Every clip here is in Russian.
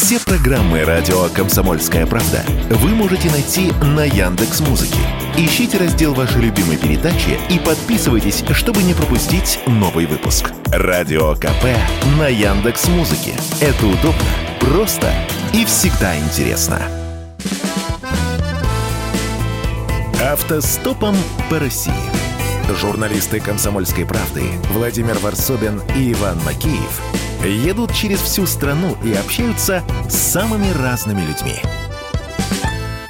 Все программы радио Комсомольская правда вы можете найти на Яндекс Музыке. Ищите раздел вашей любимой передачи и подписывайтесь, чтобы не пропустить новый выпуск. Радио КП на Яндекс Музыке. Это удобно, просто и всегда интересно. Автостопом по России. Журналисты «Комсомольской правды» Владимир Варсобин и Иван Макеев едут через всю страну и общаются с самыми разными людьми.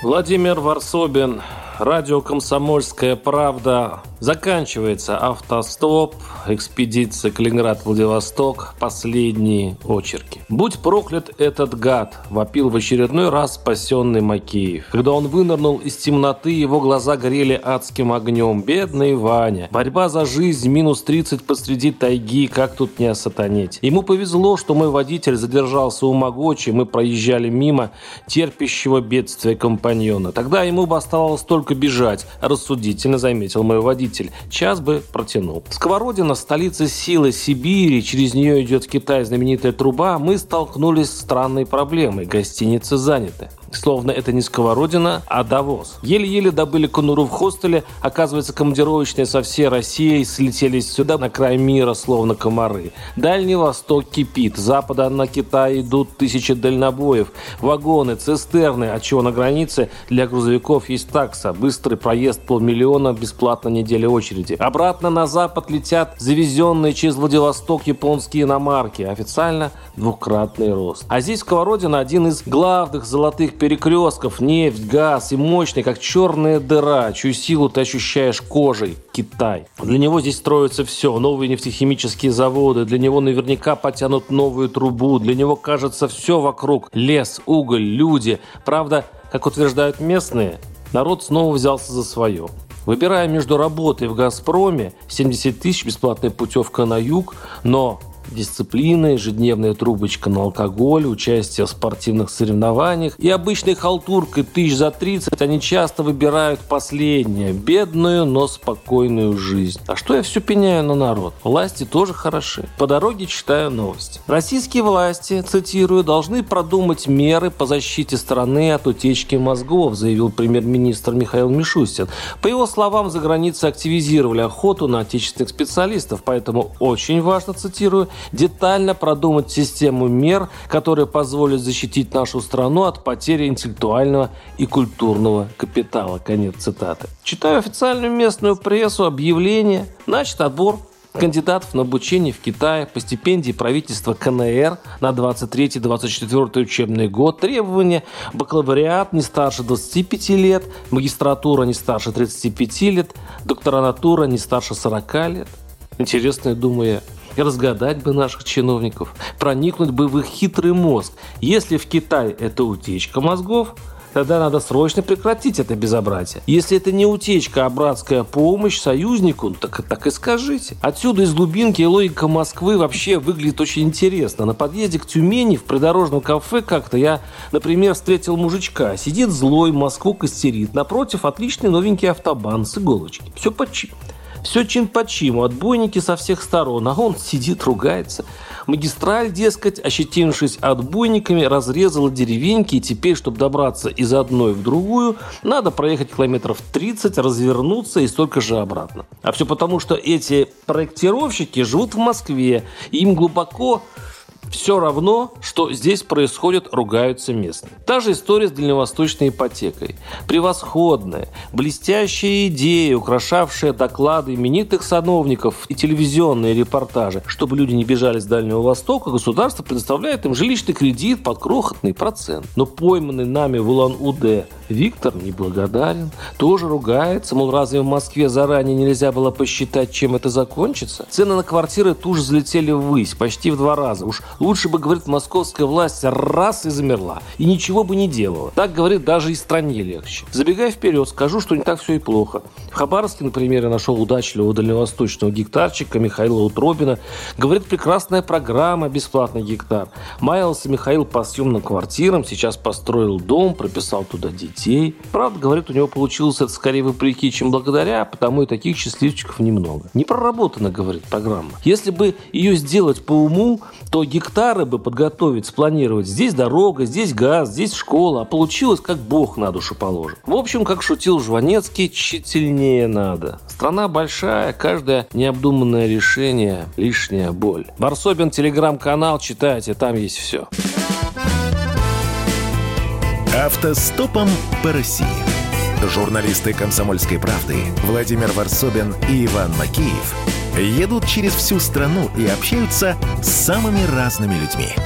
Владимир Варсобин, радио «Комсомольская правда». Заканчивается автостоп, экспедиция Калининград-Владивосток, последние очерки. «Будь проклят этот гад!» – вопил в очередной раз спасенный Макеев. Когда он вынырнул из темноты, его глаза горели адским огнем. Бедный Ваня. Борьба за жизнь, минус 30 посреди тайги, как тут не осатанеть. Ему повезло, что мой водитель задержался у Могочи, мы проезжали мимо терпящего бедствия компаньона. Тогда ему бы оставалось только бежать, рассудительно заметил мой водитель водитель, час бы протянул. Сковородина, столица силы Сибири, через нее идет в Китай знаменитая труба, мы столкнулись с странной проблемой. Гостиницы заняты. Словно это не сковородина, а довоз. Еле-еле добыли конуру в хостеле. Оказывается, командировочные со всей России слетелись сюда на край мира, словно комары. Дальний Восток кипит. Запада на Китай идут тысячи дальнобоев. Вагоны, цистерны, от чего на границе для грузовиков есть такса. Быстрый проезд полмиллиона, бесплатно неделя очереди. Обратно на запад летят завезенные через Владивосток японские иномарки. Официально двукратный рост. А здесь сковородина один из главных золотых перекрестков, нефть, газ и мощный, как черная дыра, чью силу ты ощущаешь кожей. Китай. Для него здесь строится все. Новые нефтехимические заводы. Для него наверняка потянут новую трубу. Для него, кажется, все вокруг. Лес, уголь, люди. Правда, как утверждают местные, народ снова взялся за свое. Выбирая между работой в «Газпроме», 70 тысяч бесплатная путевка на юг, но Дисциплина, ежедневная трубочка на алкоголь, участие в спортивных соревнованиях и обычной халтуркой тысяч за 30 они часто выбирают последнее, бедную, но спокойную жизнь. А что я все пеняю на народ? Власти тоже хороши. По дороге читаю новости. Российские власти, цитирую, должны продумать меры по защите страны от утечки мозгов, заявил премьер-министр Михаил Мишустин. По его словам, за границей активизировали охоту на отечественных специалистов, поэтому очень важно, цитирую, детально продумать систему мер, которые позволят защитить нашу страну от потери интеллектуального и культурного капитала. Конец цитаты. Читаю официальную местную прессу, объявление, значит отбор кандидатов на обучение в Китае по стипендии правительства КНР на 23-24 учебный год. Требования бакалавриат не старше 25 лет, магистратура не старше 35 лет, докторантура не старше 40 лет. Интересно, думаю я и разгадать бы наших чиновников, проникнуть бы в их хитрый мозг. Если в Китае это утечка мозгов, тогда надо срочно прекратить это безобразие. Если это не утечка, а братская помощь союзнику, так, так и скажите. Отсюда из глубинки логика Москвы вообще выглядит очень интересно. На подъезде к Тюмени в придорожном кафе как-то я, например, встретил мужичка. Сидит злой, Москву костерит. Напротив отличный новенький автобан с иголочки. Все по чипу. Все чин по чину, отбойники со всех сторон, а он сидит, ругается. Магистраль, дескать, ощетинившись отбойниками, разрезала деревеньки, и теперь, чтобы добраться из одной в другую, надо проехать километров 30, развернуться и столько же обратно. А все потому, что эти проектировщики живут в Москве, и им глубоко все равно, что здесь происходит, ругаются местные. Та же история с дальневосточной ипотекой. Превосходная, блестящая идея, украшавшая доклады именитых сановников и телевизионные репортажи. Чтобы люди не бежали с Дальнего Востока, государство предоставляет им жилищный кредит под крохотный процент. Но пойманный нами в Улан-Удэ Виктор неблагодарен, тоже ругается, мол, разве в Москве заранее нельзя было посчитать, чем это закончится? Цены на квартиры тут же взлетели ввысь, почти в два раза. Уж лучше бы, говорит, московская власть раз и замерла, и ничего бы не делала. Так, говорит, даже и стране легче. Забегая вперед, скажу, что не так все и плохо. В Хабаровске, например, я нашел удачливого дальневосточного гектарчика Михаила Утробина. Говорит, прекрасная программа «Бесплатный гектар». Маялся Михаил по съемным квартирам, сейчас построил дом, прописал туда детей детей. Правда, говорит, у него получилось это скорее вопреки, чем благодаря, потому и таких счастливчиков немного. Не проработана, говорит программа. Если бы ее сделать по уму, то гектары бы подготовить, спланировать. Здесь дорога, здесь газ, здесь школа. А получилось, как бог на душу положит. В общем, как шутил Жванецкий, тщательнее надо. Страна большая, каждое необдуманное решение – лишняя боль. Барсобин телеграм-канал, читайте, там есть все. Автостопом по России. Журналисты «Комсомольской правды» Владимир Варсобин и Иван Макеев едут через всю страну и общаются с самыми разными людьми –